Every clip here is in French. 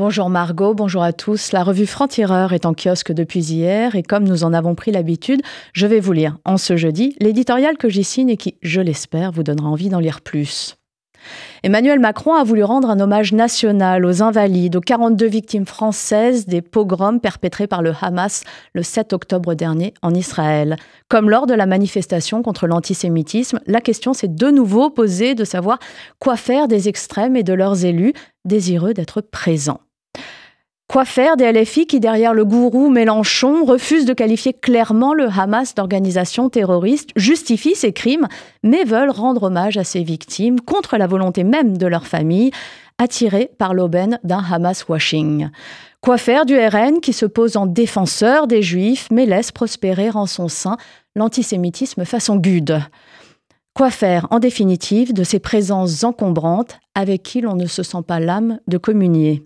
Bonjour Margot, bonjour à tous. La revue Franc-Tireur est en kiosque depuis hier et comme nous en avons pris l'habitude, je vais vous lire en ce jeudi l'éditorial que j'y signe et qui, je l'espère, vous donnera envie d'en lire plus. Emmanuel Macron a voulu rendre un hommage national aux invalides, aux 42 victimes françaises des pogroms perpétrés par le Hamas le 7 octobre dernier en Israël. Comme lors de la manifestation contre l'antisémitisme, la question s'est de nouveau posée de savoir quoi faire des extrêmes et de leurs élus désireux d'être présents. Quoi faire des LFI qui, derrière le gourou Mélenchon, refusent de qualifier clairement le Hamas d'organisation terroriste, justifient ses crimes, mais veulent rendre hommage à ses victimes contre la volonté même de leur famille, attirées par l'aubaine d'un Hamas washing. Quoi faire du RN qui se pose en défenseur des juifs, mais laisse prospérer en son sein l'antisémitisme façon Gude. Quoi faire, en définitive, de ces présences encombrantes avec qui l'on ne se sent pas l'âme de communier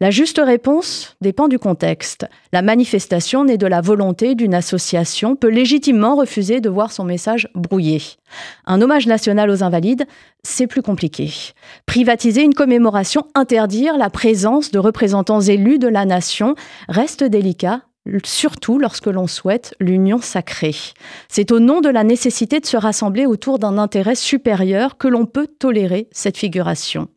la juste réponse dépend du contexte. La manifestation née de la volonté d'une association peut légitimement refuser de voir son message brouillé. Un hommage national aux invalides, c'est plus compliqué. Privatiser une commémoration, interdire la présence de représentants élus de la nation reste délicat surtout lorsque l'on souhaite l'union sacrée. C'est au nom de la nécessité de se rassembler autour d'un intérêt supérieur que l'on peut tolérer cette figuration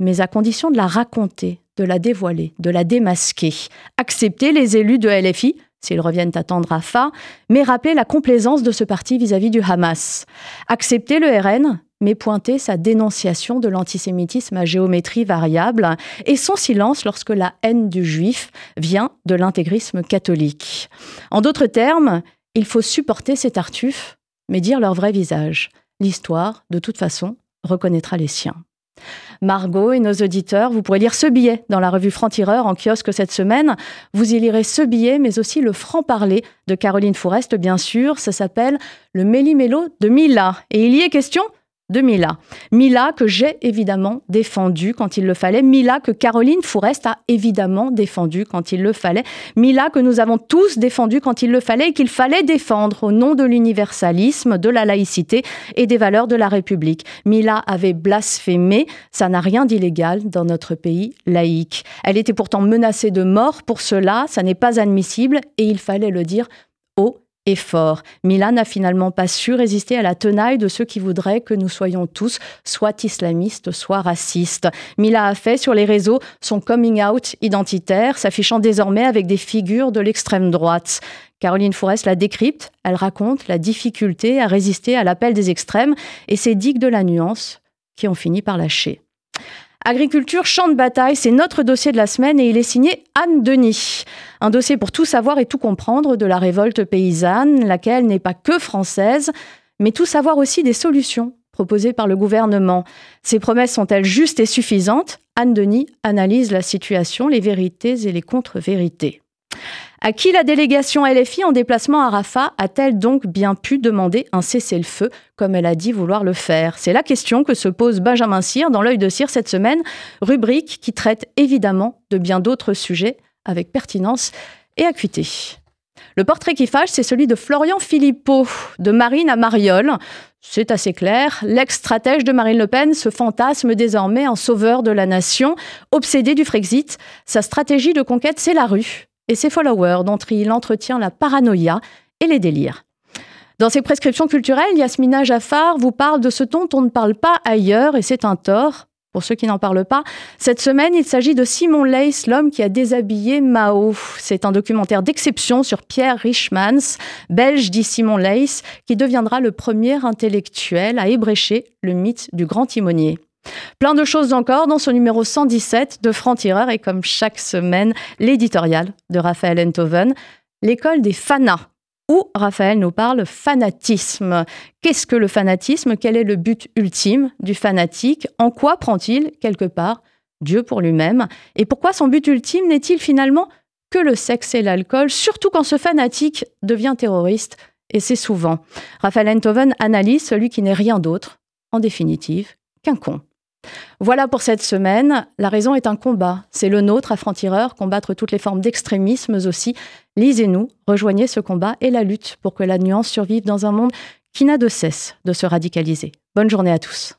mais à condition de la raconter, de la dévoiler, de la démasquer. Accepter les élus de LFI, s'ils reviennent attendre à Fa, mais rappeler la complaisance de ce parti vis-à-vis du Hamas. Accepter le RN, mais pointer sa dénonciation de l'antisémitisme à géométrie variable et son silence lorsque la haine du juif vient de l'intégrisme catholique. En d'autres termes, il faut supporter ces tartuffes, mais dire leur vrai visage. L'histoire, de toute façon, reconnaîtra les siens. Margot et nos auditeurs, vous pourrez lire ce billet dans la revue Franc-Tireur en kiosque cette semaine. Vous y lirez ce billet, mais aussi le franc-parler de Caroline Fourest, bien sûr. Ça s'appelle Le Méli-Mélo de Mila. Et il y est question de Mila. Mila que j'ai évidemment défendu quand il le fallait. Mila que Caroline Fourest a évidemment défendu quand il le fallait. Mila que nous avons tous défendu quand il le fallait et qu'il fallait défendre au nom de l'universalisme, de la laïcité et des valeurs de la République. Mila avait blasphémé. Ça n'a rien d'illégal dans notre pays laïque. Elle était pourtant menacée de mort pour cela. Ça n'est pas admissible et il fallait le dire haut et fort. Mila n'a finalement pas su résister à la tenaille de ceux qui voudraient que nous soyons tous soit islamistes, soit racistes. Mila a fait sur les réseaux son coming out identitaire, s'affichant désormais avec des figures de l'extrême droite. Caroline Forest la décrypte, elle raconte la difficulté à résister à l'appel des extrêmes et ces digues de la nuance qui ont fini par lâcher. Agriculture, champ de bataille, c'est notre dossier de la semaine et il est signé Anne Denis. Un dossier pour tout savoir et tout comprendre de la révolte paysanne, laquelle n'est pas que française, mais tout savoir aussi des solutions proposées par le gouvernement. Ces promesses sont-elles justes et suffisantes? Anne Denis analyse la situation, les vérités et les contre-vérités. À qui la délégation LFI en déplacement à Rafah a-t-elle donc bien pu demander un cessez-le-feu comme elle a dit vouloir le faire? C'est la question que se pose Benjamin Cyr dans l'œil de Cyr cette semaine, rubrique qui traite évidemment de bien d'autres sujets avec pertinence et acuité. Le portrait qui fâche, c'est celui de Florian Philippot, de Marine à Mariol. C'est assez clair, l'ex-stratège de Marine Le Pen se fantasme désormais en sauveur de la nation, obsédé du Frexit. Sa stratégie de conquête, c'est la rue et ses followers dont il entretient la paranoïa et les délires. Dans ses prescriptions culturelles, Yasmina Jaffar vous parle de ce dont on ne parle pas ailleurs et c'est un tort. Pour ceux qui n'en parlent pas, cette semaine, il s'agit de Simon Leys, l'homme qui a déshabillé Mao. C'est un documentaire d'exception sur Pierre Richmans, belge dit Simon Leys, qui deviendra le premier intellectuel à ébrécher le mythe du grand timonier. Plein de choses encore dans ce numéro 117 de Franc-Tireur et comme chaque semaine, l'éditorial de Raphaël Enthoven, l'école des fanas, où Raphaël nous parle fanatisme. Qu'est-ce que le fanatisme? Quel est le but ultime du fanatique? En quoi prend-il, quelque part, Dieu pour lui-même? Et pourquoi son but ultime n'est-il finalement que le sexe et l'alcool, surtout quand ce fanatique devient terroriste Et c'est souvent? Raphaël Enthoven analyse celui qui n'est rien d'autre, en définitive, qu'un con. Voilà pour cette semaine. La raison est un combat. C'est le nôtre à Franc-Tireur, combattre toutes les formes d'extrémisme aussi. Lisez-nous, rejoignez ce combat et la lutte pour que la nuance survive dans un monde qui n'a de cesse de se radicaliser. Bonne journée à tous.